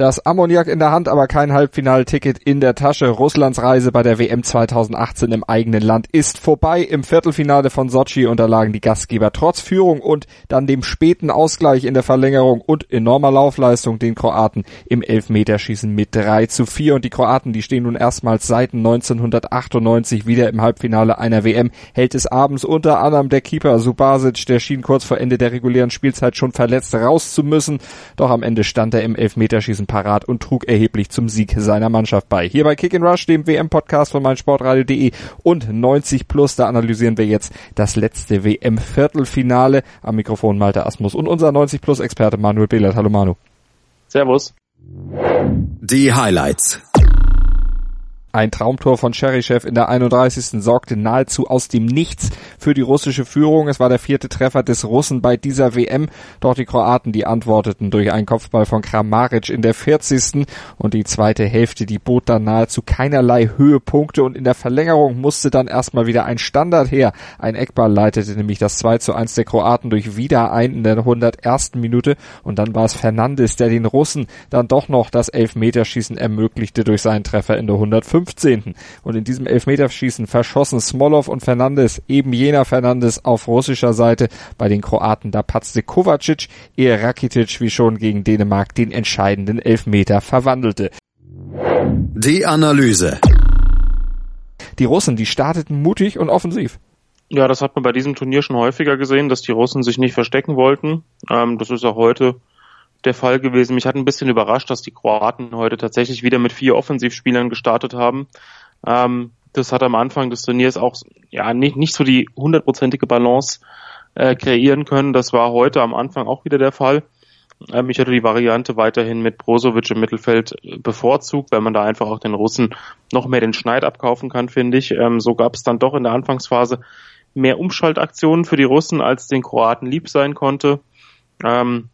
Das Ammoniak in der Hand, aber kein Halbfinalticket in der Tasche. Russlands Reise bei der WM 2018 im eigenen Land ist vorbei. Im Viertelfinale von Sochi unterlagen die Gastgeber trotz Führung und dann dem späten Ausgleich in der Verlängerung und enormer Laufleistung den Kroaten im Elfmeterschießen mit 3 zu 4. Und die Kroaten, die stehen nun erstmals seit 1998 wieder im Halbfinale einer WM. Hält es abends unter anderem der Keeper Subasic, der schien kurz vor Ende der regulären Spielzeit schon verletzt raus zu müssen. Doch am Ende stand er im Elfmeterschießen parat und trug erheblich zum Sieg seiner Mannschaft bei. Hier bei Kick and Rush, dem WM-Podcast von meinsportradio.de und 90 Plus, da analysieren wir jetzt das letzte WM-Viertelfinale. Am Mikrofon Malte Asmus und unser 90 Plus-Experte Manuel Behlert. Hallo Manu. Servus. Die Highlights. Ein Traumtor von Cherichev in der 31. sorgte nahezu aus dem Nichts für die russische Führung. Es war der vierte Treffer des Russen bei dieser WM. Doch die Kroaten, die antworteten durch einen Kopfball von Kramaric in der 40. Und die zweite Hälfte, die bot dann nahezu keinerlei Höhepunkte. Und in der Verlängerung musste dann erstmal wieder ein Standard her. Ein Eckball leitete nämlich das 2 zu 1 der Kroaten durch wieder ein in der 101. Minute. Und dann war es Fernandes, der den Russen dann doch noch das Elfmeterschießen ermöglichte durch seinen Treffer in der 105. 15. Und in diesem Elfmeterschießen verschossen Smolov und Fernandes, eben jener Fernandes auf russischer Seite. Bei den Kroaten da patzte Kovacic, ehe Rakitic wie schon gegen Dänemark den entscheidenden Elfmeter verwandelte. Die Analyse. Die Russen, die starteten mutig und offensiv. Ja, das hat man bei diesem Turnier schon häufiger gesehen, dass die Russen sich nicht verstecken wollten. Ähm, das ist auch heute der Fall gewesen. Mich hat ein bisschen überrascht, dass die Kroaten heute tatsächlich wieder mit vier Offensivspielern gestartet haben. Ähm, das hat am Anfang des Turniers auch ja nicht, nicht so die hundertprozentige Balance äh, kreieren können. Das war heute am Anfang auch wieder der Fall. Ähm, ich hätte die Variante weiterhin mit Brozovic im Mittelfeld äh, bevorzugt, weil man da einfach auch den Russen noch mehr den Schneid abkaufen kann, finde ich. Ähm, so gab es dann doch in der Anfangsphase mehr Umschaltaktionen für die Russen, als den Kroaten lieb sein konnte. Ähm,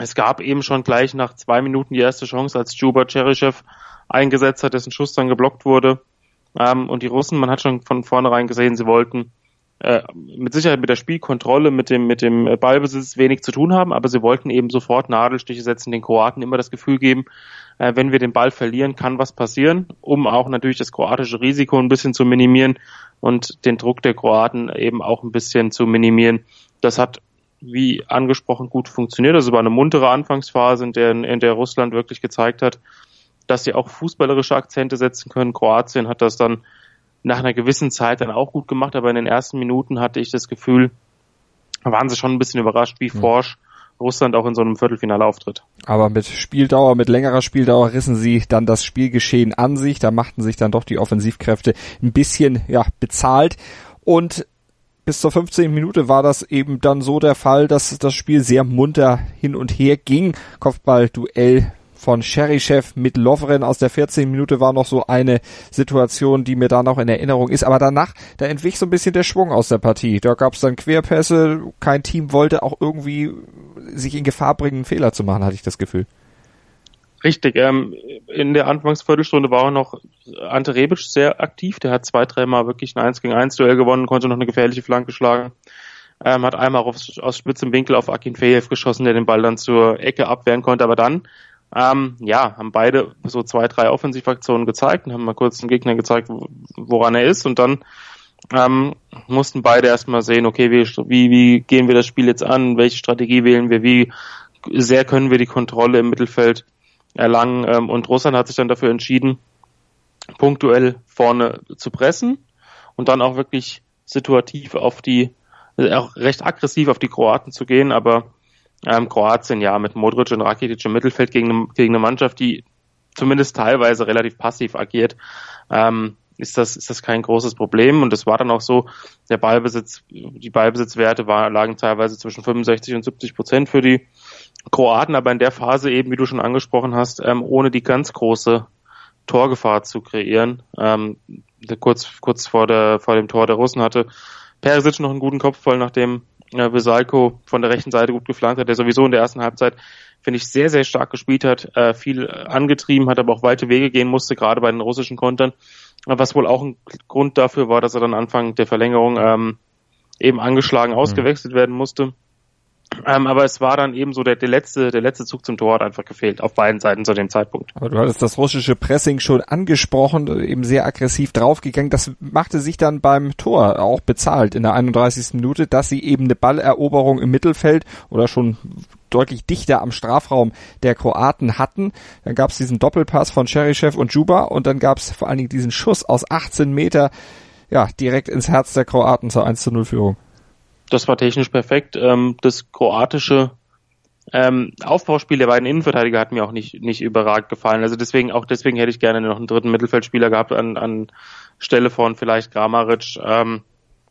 es gab eben schon gleich nach zwei Minuten die erste Chance, als Juba Cherichev eingesetzt hat, dessen Schuss dann geblockt wurde. Ähm, und die Russen, man hat schon von vornherein gesehen, sie wollten äh, mit Sicherheit mit der Spielkontrolle, mit dem, mit dem Ballbesitz wenig zu tun haben, aber sie wollten eben sofort Nadelstiche setzen, den Kroaten immer das Gefühl geben, äh, wenn wir den Ball verlieren, kann was passieren, um auch natürlich das kroatische Risiko ein bisschen zu minimieren und den Druck der Kroaten eben auch ein bisschen zu minimieren. Das hat wie angesprochen gut funktioniert. Also war eine muntere Anfangsphase, in der, in der Russland wirklich gezeigt hat, dass sie auch fußballerische Akzente setzen können. Kroatien hat das dann nach einer gewissen Zeit dann auch gut gemacht, aber in den ersten Minuten hatte ich das Gefühl, waren sie schon ein bisschen überrascht, wie mhm. forsch Russland auch in so einem Viertelfinale auftritt. Aber mit Spieldauer, mit längerer Spieldauer rissen sie dann das Spielgeschehen an sich. Da machten sich dann doch die Offensivkräfte ein bisschen ja, bezahlt. Und bis zur 15. Minute war das eben dann so der Fall, dass das Spiel sehr munter hin und her ging. Kopfballduell von Cherichev mit Lovren aus der 14. Minute war noch so eine Situation, die mir da noch in Erinnerung ist. Aber danach, da entwich so ein bisschen der Schwung aus der Partie. Da gab es dann Querpässe. Kein Team wollte auch irgendwie sich in Gefahr bringen, einen Fehler zu machen, hatte ich das Gefühl. Richtig, ähm, in der Anfangsviertelstunde war auch noch Ante Rebic sehr aktiv. Der hat zwei, dreimal wirklich ein 1 gegen 1 Duell gewonnen, konnte noch eine gefährliche Flanke schlagen. Ähm, hat einmal aus, aus spitzem Winkel auf Akin Fejev geschossen, der den Ball dann zur Ecke abwehren konnte. Aber dann, ähm, ja, haben beide so zwei, drei Offensivaktionen gezeigt und haben mal kurz dem Gegner gezeigt, woran er ist. Und dann ähm, mussten beide erstmal sehen, okay, wie, wie, wie gehen wir das Spiel jetzt an, welche Strategie wählen wir, wie sehr können wir die Kontrolle im Mittelfeld erlangen. Ähm, und Russland hat sich dann dafür entschieden, punktuell vorne zu pressen und dann auch wirklich situativ auf die, äh, auch recht aggressiv auf die Kroaten zu gehen, aber ähm, Kroatien ja mit Modric und Rakitic im Mittelfeld gegen eine, gegen eine Mannschaft, die zumindest teilweise relativ passiv agiert, ähm, ist das, ist das kein großes Problem. Und es war dann auch so, der Ballbesitz, die Ballbesitzwerte war, lagen teilweise zwischen 65 und 70 Prozent für die Kroaten, aber in der Phase eben, wie du schon angesprochen hast, ähm, ohne die ganz große Torgefahr zu kreieren. Ähm, kurz, kurz vor, der, vor dem Tor der Russen hatte Perisic noch einen guten Kopf voll, nachdem äh, Vesalko von der rechten Seite gut geflankt hat, der sowieso in der ersten Halbzeit, finde ich, sehr, sehr stark gespielt hat, äh, viel angetrieben hat, aber auch weite Wege gehen musste, gerade bei den russischen Kontern. was wohl auch ein Grund dafür war, dass er dann Anfang der Verlängerung ähm, eben angeschlagen ausgewechselt werden musste. Ähm, aber es war dann eben so der, der letzte, der letzte Zug zum Tor hat einfach gefehlt auf beiden Seiten zu dem Zeitpunkt. Aber du hattest das russische Pressing schon angesprochen, eben sehr aggressiv draufgegangen. Das machte sich dann beim Tor auch bezahlt in der 31. Minute, dass sie eben eine Balleroberung im Mittelfeld oder schon deutlich dichter am Strafraum der Kroaten hatten. Dann gab es diesen Doppelpass von Cherichev und Juba und dann gab es vor allen Dingen diesen Schuss aus 18 Meter ja, direkt ins Herz der Kroaten zur 1 zu 0 Führung das war technisch perfekt. Ähm, das kroatische ähm, Aufbauspiel der beiden Innenverteidiger hat mir auch nicht, nicht überragend gefallen. Also deswegen, auch deswegen hätte ich gerne noch einen dritten Mittelfeldspieler gehabt an, an Stelle von vielleicht Gramaric, ähm,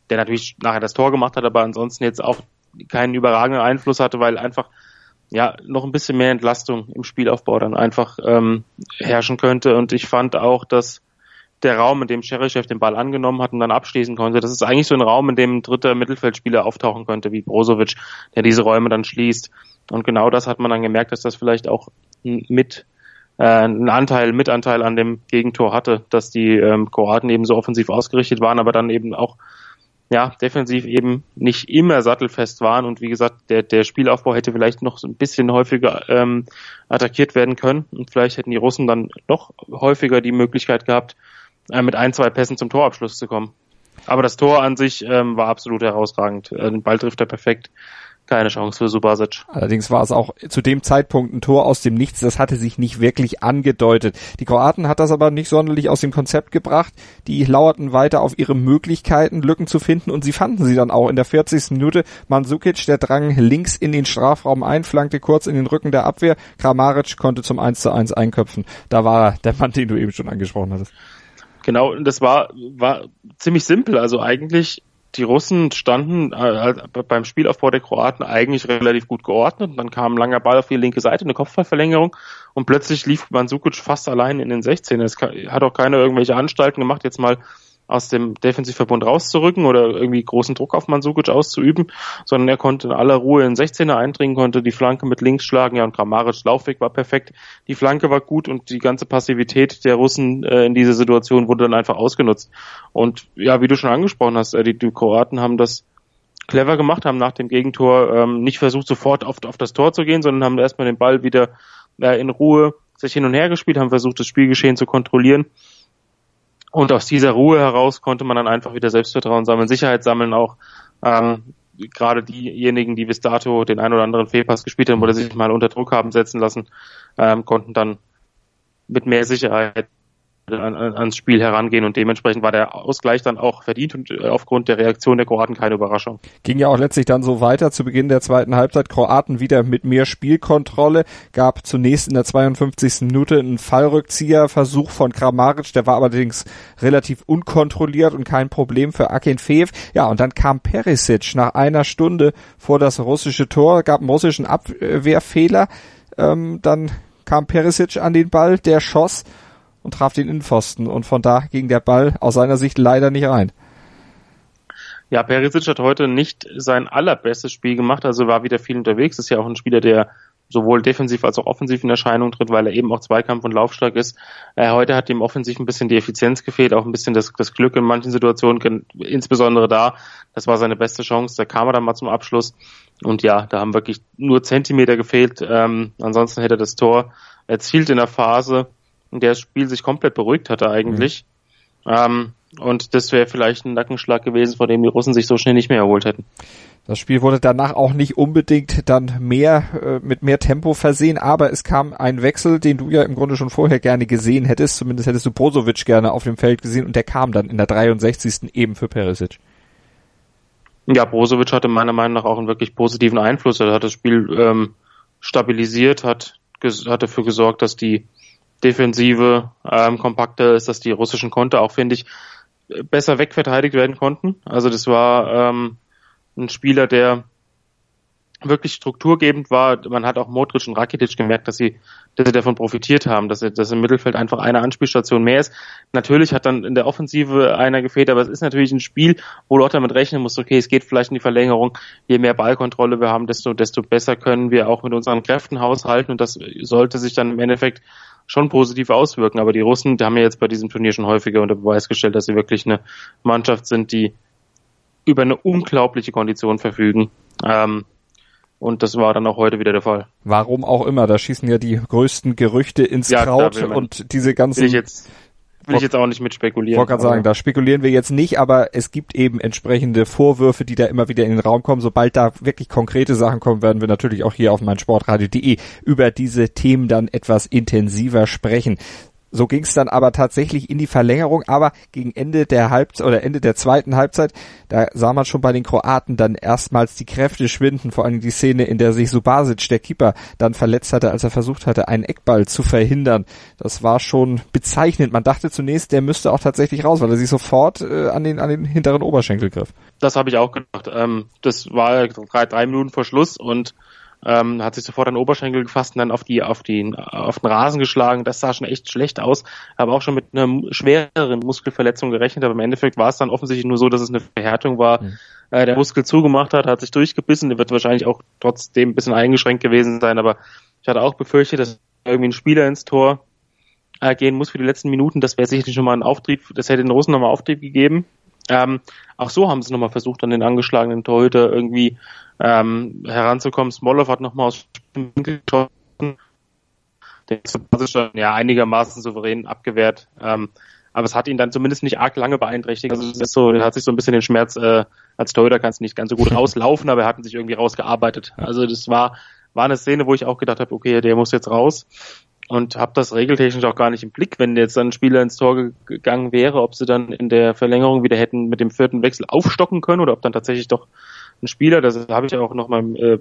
der natürlich nachher das Tor gemacht hat, aber ansonsten jetzt auch keinen überragenden Einfluss hatte, weil einfach ja noch ein bisschen mehr Entlastung im Spielaufbau dann einfach ähm, herrschen könnte. Und ich fand auch, dass der Raum, in dem Cherichev den Ball angenommen hat und dann abschließen konnte. Das ist eigentlich so ein Raum, in dem ein dritter Mittelfeldspieler auftauchen könnte, wie Brozovic, der diese Räume dann schließt. Und genau das hat man dann gemerkt, dass das vielleicht auch mit äh, einen Anteil, Mitanteil an dem Gegentor hatte, dass die ähm, Kroaten eben so offensiv ausgerichtet waren, aber dann eben auch ja, defensiv eben nicht immer sattelfest waren und wie gesagt, der, der Spielaufbau hätte vielleicht noch so ein bisschen häufiger ähm, attackiert werden können und vielleicht hätten die Russen dann noch häufiger die Möglichkeit gehabt, mit ein, zwei Pässen zum Torabschluss zu kommen. Aber das Tor an sich ähm, war absolut herausragend. Äh, den Ball trifft er perfekt. Keine Chance für Subasic. Allerdings war es auch zu dem Zeitpunkt ein Tor aus dem Nichts. Das hatte sich nicht wirklich angedeutet. Die Kroaten hat das aber nicht sonderlich aus dem Konzept gebracht. Die lauerten weiter auf ihre Möglichkeiten, Lücken zu finden und sie fanden sie dann auch in der 40. Minute. Mandzukic, der drang links in den Strafraum ein, flankte kurz in den Rücken der Abwehr. Kramaric konnte zum 1 zu 1 einköpfen. Da war er, der Mann, den du eben schon angesprochen hattest. Genau, das war, war ziemlich simpel. Also eigentlich, die Russen standen äh, beim Spielaufbau der Kroaten eigentlich relativ gut geordnet. Dann kam ein langer Ball auf die linke Seite, eine Kopfballverlängerung und plötzlich lief Mandzukic fast allein in den 16. Es hat auch keine irgendwelche Anstalten gemacht, jetzt mal aus dem Defensivverbund rauszurücken oder irgendwie großen Druck auf Mandzukic auszuüben, sondern er konnte in aller Ruhe in 16er eindringen, konnte die Flanke mit links schlagen, ja und Kramaric Laufweg war perfekt, die Flanke war gut und die ganze Passivität der Russen äh, in dieser Situation wurde dann einfach ausgenutzt. Und ja, wie du schon angesprochen hast, äh, die, die Kroaten haben das clever gemacht, haben nach dem Gegentor ähm, nicht versucht, sofort auf, auf das Tor zu gehen, sondern haben erstmal den Ball wieder äh, in Ruhe sich hin und her gespielt, haben versucht, das Spielgeschehen zu kontrollieren und aus dieser Ruhe heraus konnte man dann einfach wieder Selbstvertrauen sammeln, Sicherheit sammeln auch. Ähm, gerade diejenigen, die bis dato den ein oder anderen Fehlpass gespielt haben oder sich mal unter Druck haben setzen lassen, ähm, konnten dann mit mehr Sicherheit an, ans Spiel herangehen und dementsprechend war der Ausgleich dann auch verdient und äh, aufgrund der Reaktion der Kroaten keine Überraschung. Ging ja auch letztlich dann so weiter zu Beginn der zweiten Halbzeit. Kroaten wieder mit mehr Spielkontrolle, gab zunächst in der 52. Minute einen Fallrückzieherversuch von Kramaric, der war allerdings relativ unkontrolliert und kein Problem für Akinfeev. Ja, und dann kam Perisic nach einer Stunde vor das russische Tor, gab einen russischen Abwehrfehler, ähm, dann kam Perisic an den Ball, der schoss und traf den Innenpfosten und von da ging der Ball aus seiner Sicht leider nicht rein. Ja, Perisic hat heute nicht sein allerbestes Spiel gemacht, also war wieder viel unterwegs. Ist ja auch ein Spieler, der sowohl defensiv als auch offensiv in Erscheinung tritt, weil er eben auch Zweikampf und Laufstark ist. Äh, heute hat ihm offensiv ein bisschen die Effizienz gefehlt, auch ein bisschen das, das Glück in manchen Situationen, insbesondere da. Das war seine beste Chance. Da kam er dann mal zum Abschluss. Und ja, da haben wirklich nur Zentimeter gefehlt. Ähm, ansonsten hätte er das Tor erzielt in der Phase, in der das Spiel sich komplett beruhigt hatte eigentlich. Mhm. Ähm, und das wäre vielleicht ein Nackenschlag gewesen, vor dem die Russen sich so schnell nicht mehr erholt hätten. Das Spiel wurde danach auch nicht unbedingt dann mehr äh, mit mehr Tempo versehen, aber es kam ein Wechsel, den du ja im Grunde schon vorher gerne gesehen hättest. Zumindest hättest du Brozovic gerne auf dem Feld gesehen und der kam dann in der 63. eben für Perisic. Ja, Brozovic hatte meiner Meinung nach auch einen wirklich positiven Einfluss. Er hat das Spiel ähm, stabilisiert, hat, hat dafür gesorgt, dass die Defensive ähm, kompakter ist, dass die russischen Konter auch, finde ich, besser wegverteidigt werden konnten. Also das war ähm, ein Spieler, der wirklich strukturgebend war. Man hat auch Modric und Rakitic gemerkt, dass sie, dass sie davon profitiert haben, dass, sie, dass im Mittelfeld einfach eine Anspielstation mehr ist. Natürlich hat dann in der Offensive einer gefehlt, aber es ist natürlich ein Spiel, wo Lotte damit rechnen muss, okay, es geht vielleicht in die Verlängerung. Je mehr Ballkontrolle wir haben, desto, desto besser können wir auch mit unseren Kräften haushalten und das sollte sich dann im Endeffekt schon positiv auswirken. Aber die Russen, die haben ja jetzt bei diesem Turnier schon häufiger unter Beweis gestellt, dass sie wirklich eine Mannschaft sind, die über eine unglaubliche Kondition verfügen. Ähm, und das war dann auch heute wieder der Fall. Warum auch immer, da schießen ja die größten Gerüchte ins ja, Kraut und diese ganzen. Will ich jetzt, will ich jetzt auch nicht mit spekulieren. Ich wollte gerade sagen, da spekulieren wir jetzt nicht, aber es gibt eben entsprechende Vorwürfe, die da immer wieder in den Raum kommen. Sobald da wirklich konkrete Sachen kommen, werden wir natürlich auch hier auf meinsportradio.de über diese Themen dann etwas intensiver sprechen. So ging es dann aber tatsächlich in die Verlängerung, aber gegen Ende der Halbzeit oder Ende der zweiten Halbzeit, da sah man schon bei den Kroaten dann erstmals die Kräfte schwinden, vor allem die Szene, in der sich Subasic, der Keeper, dann verletzt hatte, als er versucht hatte, einen Eckball zu verhindern. Das war schon bezeichnend. Man dachte zunächst, der müsste auch tatsächlich raus, weil er sich sofort äh, an, den, an den hinteren Oberschenkel griff. Das habe ich auch gedacht. Ähm, das war drei, drei Minuten vor Schluss und ähm, hat sich sofort an den Oberschenkel gefasst und dann auf die auf die auf den Rasen geschlagen. Das sah schon echt schlecht aus. Habe auch schon mit einer schwereren Muskelverletzung gerechnet, aber im Endeffekt war es dann offensichtlich nur so, dass es eine Verhärtung war. Mhm. Äh, der Muskel zugemacht hat, hat sich durchgebissen. Der wird wahrscheinlich auch trotzdem ein bisschen eingeschränkt gewesen sein, aber ich hatte auch befürchtet, dass irgendwie ein Spieler ins Tor äh, gehen muss für die letzten Minuten. Das wäre sicherlich schon mal ein Auftrieb, das hätte den Russen nochmal Auftrieb gegeben. Ähm, auch so haben sie nochmal versucht, an den angeschlagenen Torhüter irgendwie ähm, heranzukommen. Smolov hat nochmal aus Winkel geschossen. Der ist schon ja einigermaßen souverän abgewehrt. Ähm, aber es hat ihn dann zumindest nicht arg lange beeinträchtigt. Also es ist so, er hat sich so ein bisschen den Schmerz, äh, als Torhüter kannst du nicht ganz so gut rauslaufen, aber er hat sich irgendwie rausgearbeitet. Also das war, war eine Szene, wo ich auch gedacht habe, okay, der muss jetzt raus und habe das regeltechnisch auch gar nicht im Blick, wenn jetzt dann ein Spieler ins Tor gegangen wäre, ob sie dann in der Verlängerung wieder hätten mit dem vierten Wechsel aufstocken können oder ob dann tatsächlich doch ein Spieler, das habe ich auch noch mal äh,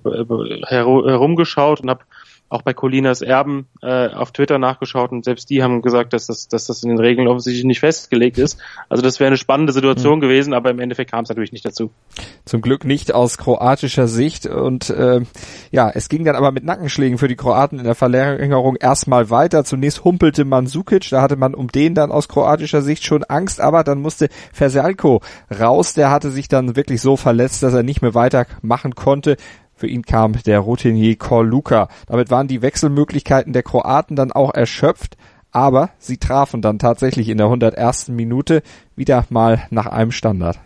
herumgeschaut und habe auch bei Colinas Erben äh, auf Twitter nachgeschaut und selbst die haben gesagt, dass das, dass das in den Regeln offensichtlich nicht festgelegt ist. Also das wäre eine spannende Situation mhm. gewesen, aber im Endeffekt kam es natürlich nicht dazu. Zum Glück nicht aus kroatischer Sicht und äh, ja, es ging dann aber mit Nackenschlägen für die Kroaten in der Verlängerung erstmal weiter. Zunächst humpelte man Sukic, da hatte man um den dann aus kroatischer Sicht schon Angst, aber dann musste Versalko raus, der hatte sich dann wirklich so verletzt, dass er nicht mehr weitermachen konnte. Für ihn kam der Routinier Luka. Damit waren die Wechselmöglichkeiten der Kroaten dann auch erschöpft, aber sie trafen dann tatsächlich in der 101. Minute wieder mal nach einem Standard.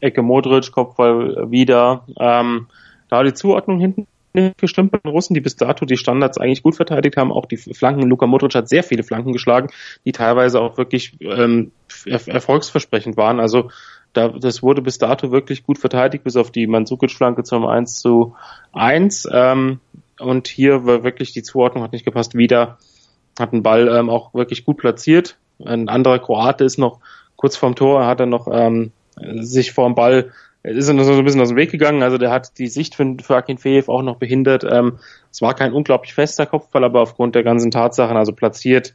Ecke Modric, Kopfball wieder. Ähm, da die Zuordnung hinten gestimmt bei den Russen, die bis dato die Standards eigentlich gut verteidigt haben. Auch die Flanken, Luka Modric hat sehr viele Flanken geschlagen, die teilweise auch wirklich ähm, erfolgsversprechend waren. Also da, das wurde bis dato wirklich gut verteidigt, bis auf die Mandzukic-Flanke zum 1 zu 1. Ähm, und hier war wirklich die Zuordnung hat nicht gepasst. Wieder hat den Ball ähm, auch wirklich gut platziert. Ein anderer Kroate ist noch kurz vorm Tor, hat er noch ähm, sich vorm Ball ist er so ein bisschen aus dem Weg gegangen. Also der hat die Sicht für, für Akin Fejev auch noch behindert. Ähm, es war kein unglaublich fester Kopfball, aber aufgrund der ganzen Tatsachen, also platziert,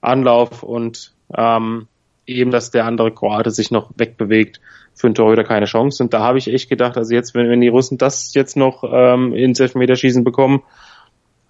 Anlauf und ähm, eben, dass der andere Kroate sich noch wegbewegt, für einen Torhüter keine Chance. Und da habe ich echt gedacht, also jetzt, wenn, wenn die Russen das jetzt noch ähm, ins Elfmeterschießen bekommen,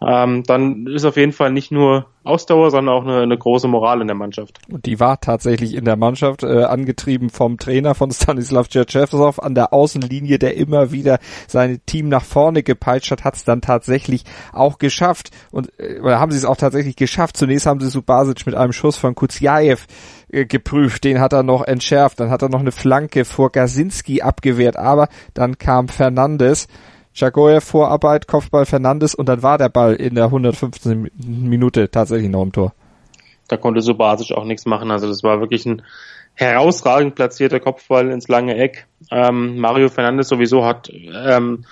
ähm, dann ist auf jeden Fall nicht nur Ausdauer, sondern auch eine, eine große Moral in der Mannschaft. Und die war tatsächlich in der Mannschaft, äh, angetrieben vom Trainer von Stanislav Tschetschewsov an der Außenlinie, der immer wieder sein Team nach vorne gepeitscht hat, hat es dann tatsächlich auch geschafft. Und äh, haben sie es auch tatsächlich geschafft. Zunächst haben sie Subasic mit einem Schuss von Kuziaev geprüft, den hat er noch entschärft, dann hat er noch eine Flanke vor Gasinski abgewehrt, aber dann kam Fernandes Jagoyev Vorarbeit, Kopfball Fernandes und dann war der Ball in der 115. Minute tatsächlich noch im Tor. Da konnte Subasic auch nichts machen. Also das war wirklich ein herausragend platzierter Kopfball ins lange Eck. Ähm, Mario Fernandes sowieso hat ähm,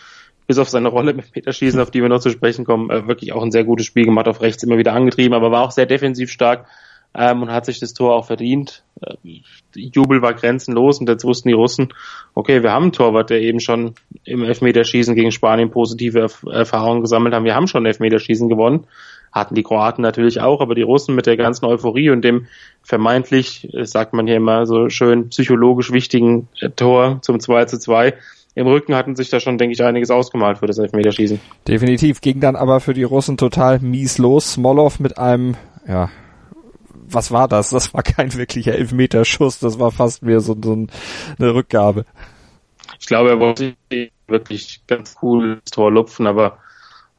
bis auf seine Rolle mit Peterschießen, auf die wir noch zu sprechen kommen, äh, wirklich auch ein sehr gutes Spiel gemacht, auf rechts immer wieder angetrieben, aber war auch sehr defensiv stark ähm, und hat sich das Tor auch verdient. Äh, Jubel war grenzenlos und jetzt wussten die Russen, okay, wir haben einen Torwart, der eben schon im Elfmeterschießen gegen Spanien positive Erf Erfahrungen gesammelt haben. Wir haben schon Elfmeterschießen gewonnen. Hatten die Kroaten natürlich auch, aber die Russen mit der ganzen Euphorie und dem vermeintlich, äh, sagt man hier immer so schön, psychologisch wichtigen äh, Tor zum 2 zu 2 im Rücken hatten sich da schon, denke ich, einiges ausgemalt für das Elfmeterschießen. Definitiv. Ging dann aber für die Russen total mies los. Smolov mit einem, ja, was war das? Das war kein wirklicher Elfmeterschuss, das war fast mehr so, so eine Rückgabe. Ich glaube, er wollte wirklich ganz cool das Tor lupfen, aber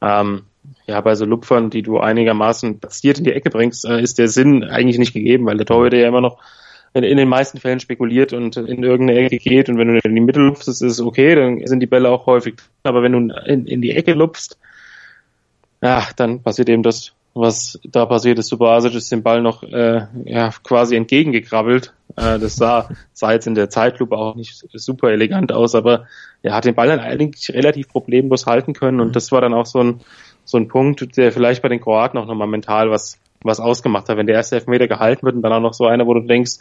ähm, ja, bei so Lupfern, die du einigermaßen platziert in die Ecke bringst, äh, ist der Sinn eigentlich nicht gegeben, weil der Torhüter ja immer noch in, in den meisten Fällen spekuliert und in irgendeine Ecke geht und wenn du in die Mitte lupfst, ist es okay, dann sind die Bälle auch häufig. Aber wenn du in, in die Ecke lupfst, ja, dann passiert eben das, was da passiert ist. Subasic ist dem Ball noch äh, ja, quasi entgegengekrabbelt. Äh, das sah, sah jetzt in der Zeitlupe auch nicht super elegant aus, aber er hat den Ball dann eigentlich relativ problemlos halten können und mhm. das war dann auch so ein, so ein Punkt, der vielleicht bei den Kroaten auch nochmal mental was, was ausgemacht hat. Wenn der erste Elfmeter gehalten wird und dann auch noch so einer, wo du denkst,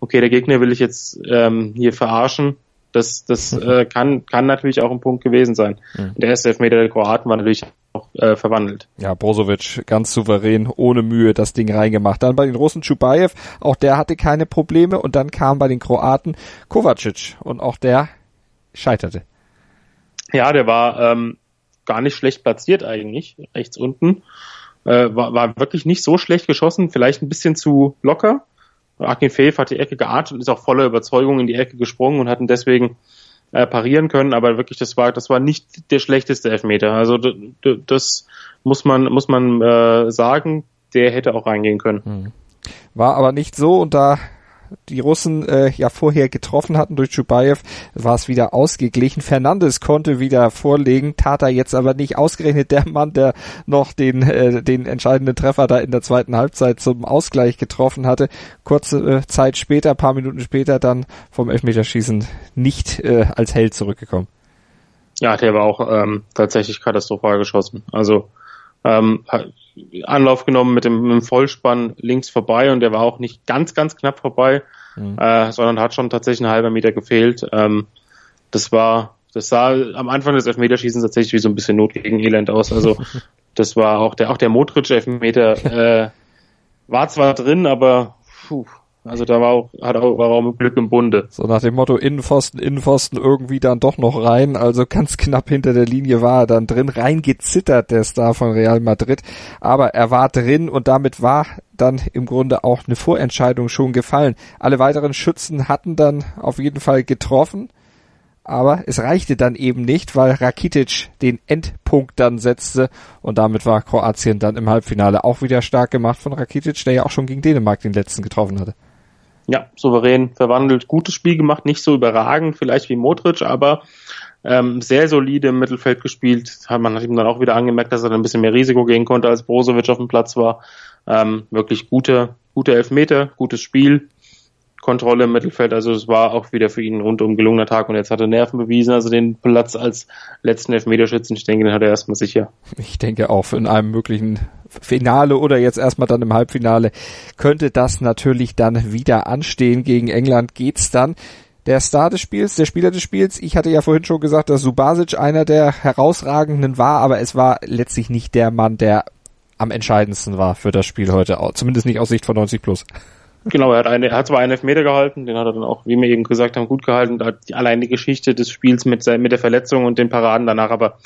okay, der Gegner will ich jetzt ähm, hier verarschen, das, das äh, kann, kann natürlich auch ein Punkt gewesen sein. Mhm. Der erste Elfmeter der Kroaten war natürlich auch äh, verwandelt. Ja, Brozovic ganz souverän, ohne Mühe das Ding reingemacht. Dann bei den Russen Chubayev, auch der hatte keine Probleme und dann kam bei den Kroaten Kovacic und auch der scheiterte. Ja, der war ähm, gar nicht schlecht platziert eigentlich, rechts unten. Äh, war, war wirklich nicht so schlecht geschossen, vielleicht ein bisschen zu locker. Akin Fev hat die Ecke geartet und ist auch voller Überzeugung in die Ecke gesprungen und hatten deswegen äh, parieren können, aber wirklich, das war, das war nicht der schlechteste Elfmeter. Also das muss man, muss man äh, sagen, der hätte auch reingehen können. Hm. War aber nicht so und da die Russen äh, ja vorher getroffen hatten durch Chubayev, war es wieder ausgeglichen. Fernandes konnte wieder vorlegen, tat er jetzt aber nicht. Ausgerechnet der Mann, der noch den, äh, den entscheidenden Treffer da in der zweiten Halbzeit zum Ausgleich getroffen hatte. Kurze äh, Zeit später, paar Minuten später dann vom Elfmeterschießen nicht äh, als Held zurückgekommen. Ja, der war auch ähm, tatsächlich katastrophal geschossen. Also ähm, Anlauf genommen mit dem, mit dem, Vollspann links vorbei und der war auch nicht ganz, ganz knapp vorbei, mhm. äh, sondern hat schon tatsächlich einen halben Meter gefehlt. Ähm, das war, das sah am Anfang des Elfmeterschießens tatsächlich wie so ein bisschen Not gegen Elend aus. Also das war auch der, auch der Modric-Elfmeter äh, war zwar drin, aber puh, also da war auch, hat auch, war auch Glück im Bunde. So nach dem Motto Innenpfosten, Innenpfosten irgendwie dann doch noch rein. Also ganz knapp hinter der Linie war er dann drin. Reingezittert der Star von Real Madrid. Aber er war drin und damit war dann im Grunde auch eine Vorentscheidung schon gefallen. Alle weiteren Schützen hatten dann auf jeden Fall getroffen. Aber es reichte dann eben nicht, weil Rakitic den Endpunkt dann setzte und damit war Kroatien dann im Halbfinale auch wieder stark gemacht von Rakitic, der ja auch schon gegen Dänemark den letzten getroffen hatte ja, souverän verwandelt, gutes Spiel gemacht, nicht so überragend vielleicht wie Modric, aber ähm, sehr solide im Mittelfeld gespielt. Man hat ihm dann auch wieder angemerkt, dass er ein bisschen mehr Risiko gehen konnte, als Brozovic auf dem Platz war. Ähm, wirklich gute, gute Elfmeter, gutes Spiel. Kontrolle im Mittelfeld. Also es war auch wieder für ihn rundum gelungener Tag und jetzt hat er Nerven bewiesen. Also den Platz als letzten Elfmeterschützen, ich denke, den hat er erstmal sicher. Ich denke auch in einem möglichen Finale oder jetzt erstmal dann im Halbfinale könnte das natürlich dann wieder anstehen. Gegen England geht's dann der Star des Spiels, der Spieler des Spiels. Ich hatte ja vorhin schon gesagt, dass Subasic einer der herausragenden war, aber es war letztlich nicht der Mann, der am entscheidendsten war für das Spiel heute, zumindest nicht aus Sicht von 90 plus. Genau, er hat, eine, er hat zwar einen Elfmeter gehalten, den hat er dann auch, wie wir eben gesagt haben, gut gehalten. Da hat die, allein die Geschichte des Spiels mit, mit der Verletzung und den Paraden danach, aber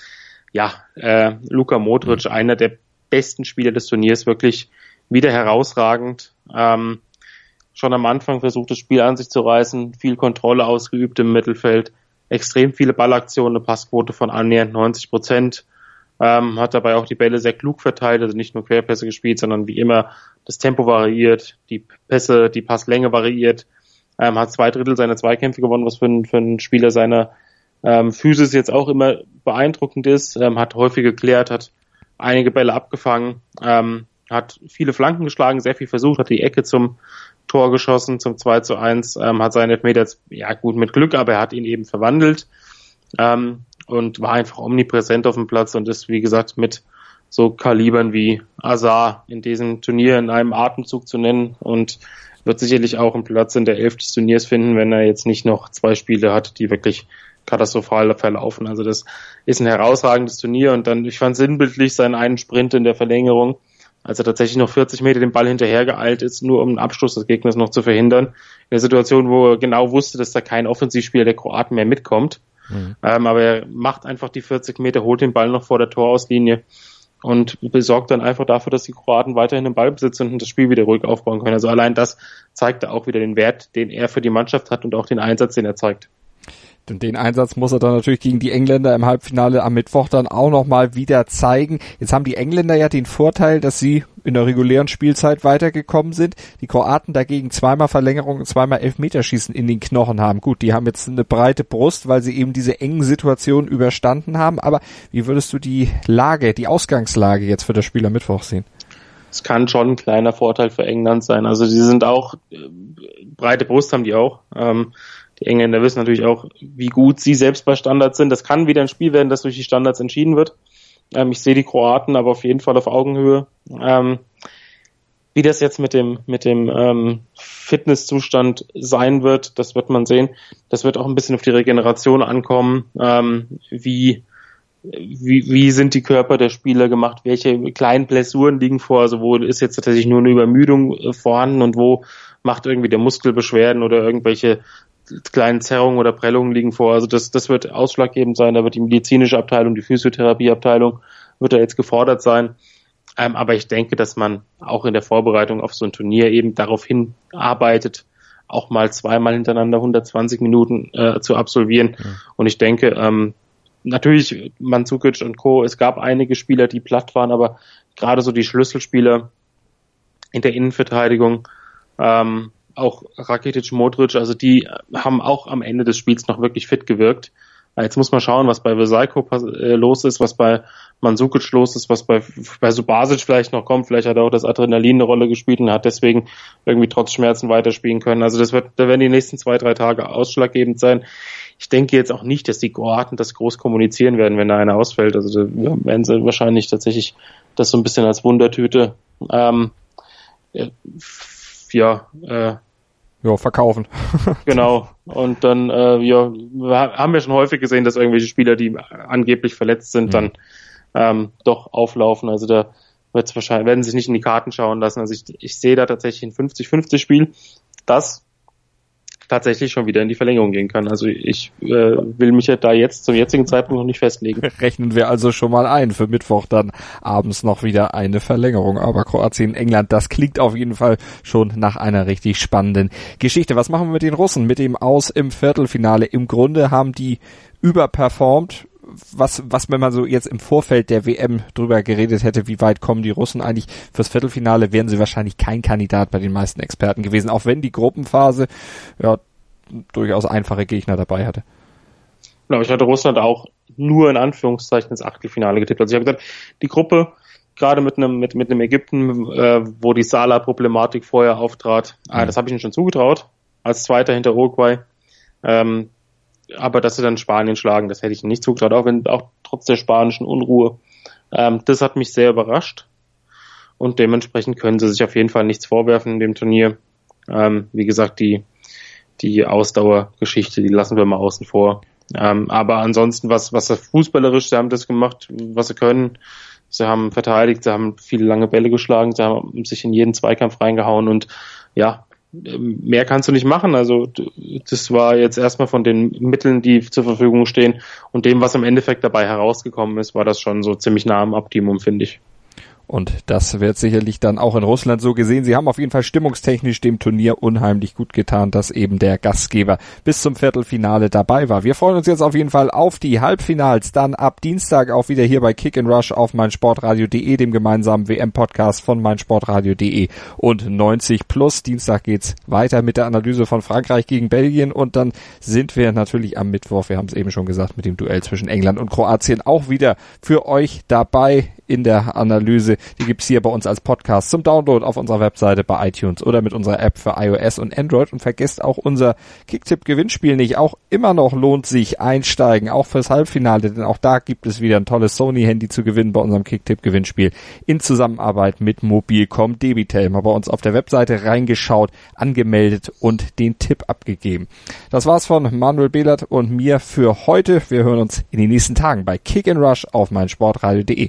ja, äh, Luka Modric, mhm. einer der besten Spieler des Turniers, wirklich wieder herausragend. Ähm, schon am Anfang versucht, das Spiel an sich zu reißen, viel Kontrolle ausgeübt im Mittelfeld, extrem viele Ballaktionen, eine Passquote von annähernd 90 Prozent. Ähm, hat dabei auch die Bälle sehr klug verteilt, also nicht nur Querpässe gespielt, sondern wie immer das Tempo variiert, die Pässe, die Passlänge variiert, ähm, hat zwei Drittel seiner Zweikämpfe gewonnen, was für, ein, für einen Spieler seiner ähm, Physis jetzt auch immer beeindruckend ist, ähm, hat häufig geklärt, hat einige Bälle abgefangen, ähm, hat viele Flanken geschlagen, sehr viel versucht, hat die Ecke zum Tor geschossen, zum 2 zu 1, ähm, hat seinen Elfmeter ja gut, mit Glück, aber er hat ihn eben verwandelt. Ähm, und war einfach omnipräsent auf dem Platz und ist, wie gesagt, mit so Kalibern wie Azar in diesem Turnier in einem Atemzug zu nennen und wird sicherlich auch einen Platz in der Elf des Turniers finden, wenn er jetzt nicht noch zwei Spiele hat, die wirklich katastrophal verlaufen. Also das ist ein herausragendes Turnier und dann, ich fand sinnbildlich seinen einen Sprint in der Verlängerung, als er tatsächlich noch 40 Meter den Ball hinterher geeilt ist, nur um den Abschluss des Gegners noch zu verhindern. In der Situation, wo er genau wusste, dass da kein Offensivspieler der Kroaten mehr mitkommt Mhm. Ähm, aber er macht einfach die 40 Meter, holt den Ball noch vor der Torauslinie und besorgt dann einfach dafür, dass die Kroaten weiterhin den Ball besitzen und das Spiel wieder ruhig aufbauen können. Also allein das zeigt auch wieder den Wert, den er für die Mannschaft hat und auch den Einsatz, den er zeigt. Und den Einsatz muss er dann natürlich gegen die Engländer im Halbfinale am Mittwoch dann auch nochmal wieder zeigen. Jetzt haben die Engländer ja den Vorteil, dass sie in der regulären Spielzeit weitergekommen sind. Die Kroaten dagegen zweimal Verlängerung und zweimal Elfmeterschießen in den Knochen haben. Gut, die haben jetzt eine breite Brust, weil sie eben diese engen Situationen überstanden haben. Aber wie würdest du die Lage, die Ausgangslage jetzt für das Spiel am Mittwoch sehen? Es kann schon ein kleiner Vorteil für England sein. Also die sind auch, äh, breite Brust haben die auch. Ähm, die Engländer wissen natürlich auch, wie gut sie selbst bei Standards sind. Das kann wieder ein Spiel werden, das durch die Standards entschieden wird. Ähm, ich sehe die Kroaten aber auf jeden Fall auf Augenhöhe. Ähm, wie das jetzt mit dem, mit dem ähm, Fitnesszustand sein wird, das wird man sehen. Das wird auch ein bisschen auf die Regeneration ankommen. Ähm, wie, wie, wie sind die Körper der Spieler gemacht? Welche kleinen Blessuren liegen vor? Also wo ist jetzt tatsächlich nur eine Übermüdung äh, vorhanden und wo macht irgendwie der Muskel Beschwerden oder irgendwelche kleinen Zerrungen oder Prellungen liegen vor. Also das, das wird ausschlaggebend sein. Da wird die medizinische Abteilung, die Physiotherapieabteilung wird da jetzt gefordert sein. Ähm, aber ich denke, dass man auch in der Vorbereitung auf so ein Turnier eben darauf hinarbeitet, auch mal zweimal hintereinander 120 Minuten äh, zu absolvieren. Mhm. Und ich denke, ähm, natürlich Manzukic und Co. Es gab einige Spieler, die platt waren, aber gerade so die Schlüsselspieler in der Innenverteidigung ähm, auch Rakitic, Modric, also die haben auch am Ende des Spiels noch wirklich fit gewirkt. Jetzt muss man schauen, was bei Vesaiko äh, los ist, was bei Mansukic los ist, was bei, bei Subasic vielleicht noch kommt. Vielleicht hat auch das Adrenalin eine Rolle gespielt und hat deswegen irgendwie trotz Schmerzen weiterspielen können. Also das wird, da werden die nächsten zwei, drei Tage ausschlaggebend sein. Ich denke jetzt auch nicht, dass die Kroaten das groß kommunizieren werden, wenn da einer ausfällt. Also da werden sie wahrscheinlich tatsächlich das so ein bisschen als Wundertüte ähm, ja, äh, ja, verkaufen. genau. Und dann, äh, ja, haben wir schon häufig gesehen, dass irgendwelche Spieler, die angeblich verletzt sind, mhm. dann ähm, doch auflaufen. Also da wird's wahrscheinlich, werden sich nicht in die Karten schauen lassen. Also ich, ich sehe da tatsächlich ein 50-50 Spiel, das tatsächlich schon wieder in die Verlängerung gehen kann. Also ich äh, will mich ja da jetzt zum jetzigen Zeitpunkt noch nicht festlegen. Rechnen wir also schon mal ein für Mittwoch dann abends noch wieder eine Verlängerung. Aber Kroatien, England, das klingt auf jeden Fall schon nach einer richtig spannenden Geschichte. Was machen wir mit den Russen? Mit dem Aus im Viertelfinale. Im Grunde haben die überperformt was, was wenn man so jetzt im Vorfeld der WM drüber geredet hätte, wie weit kommen die Russen eigentlich fürs Viertelfinale, wären sie wahrscheinlich kein Kandidat bei den meisten Experten gewesen, auch wenn die Gruppenphase ja durchaus einfache Gegner dabei hatte. Genau, ich hatte Russland auch nur in Anführungszeichen ins Achtelfinale getippt. Also ich habe gesagt, die Gruppe gerade mit einem mit mit einem Ägypten, äh, wo die Sala-Problematik vorher auftrat, ah, mhm. ah, das habe ich ihnen schon zugetraut als Zweiter hinter Uruguay. Ähm, aber dass sie dann Spanien schlagen, das hätte ich nicht zugetraut, auch wenn auch trotz der spanischen Unruhe. Ähm, das hat mich sehr überrascht und dementsprechend können sie sich auf jeden Fall nichts vorwerfen in dem Turnier. Ähm, wie gesagt, die die Ausdauergeschichte, die lassen wir mal außen vor. Ähm, aber ansonsten, was was fußballerisch, sie haben das gemacht, was sie können. Sie haben verteidigt, sie haben viele lange Bälle geschlagen, sie haben sich in jeden Zweikampf reingehauen und ja, mehr kannst du nicht machen. Also das war jetzt erstmal von den Mitteln, die zur Verfügung stehen und dem, was im Endeffekt dabei herausgekommen ist, war das schon so ziemlich nah am Optimum, finde ich. Und das wird sicherlich dann auch in Russland so gesehen. Sie haben auf jeden Fall stimmungstechnisch dem Turnier unheimlich gut getan, dass eben der Gastgeber bis zum Viertelfinale dabei war. Wir freuen uns jetzt auf jeden Fall auf die Halbfinals. Dann ab Dienstag auch wieder hier bei Kick and Rush auf meinsportradio.de, dem gemeinsamen WM-Podcast von meinsportradio.de und 90 plus. Dienstag geht's weiter mit der Analyse von Frankreich gegen Belgien und dann sind wir natürlich am Mittwoch, wir haben es eben schon gesagt, mit dem Duell zwischen England und Kroatien auch wieder für euch dabei in der Analyse. Die gibt's hier bei uns als Podcast zum Download auf unserer Webseite bei iTunes oder mit unserer App für iOS und Android. Und vergesst auch unser Kicktipp-Gewinnspiel nicht. Auch immer noch lohnt sich einsteigen, auch fürs Halbfinale, denn auch da gibt es wieder ein tolles Sony-Handy zu gewinnen bei unserem Kicktipp-Gewinnspiel in Zusammenarbeit mit Mobilcom Debitel. Mal bei uns auf der Webseite reingeschaut, angemeldet und den Tipp abgegeben. Das war's von Manuel Behlert und mir für heute. Wir hören uns in den nächsten Tagen bei Kick and Rush auf meinsportradio.de.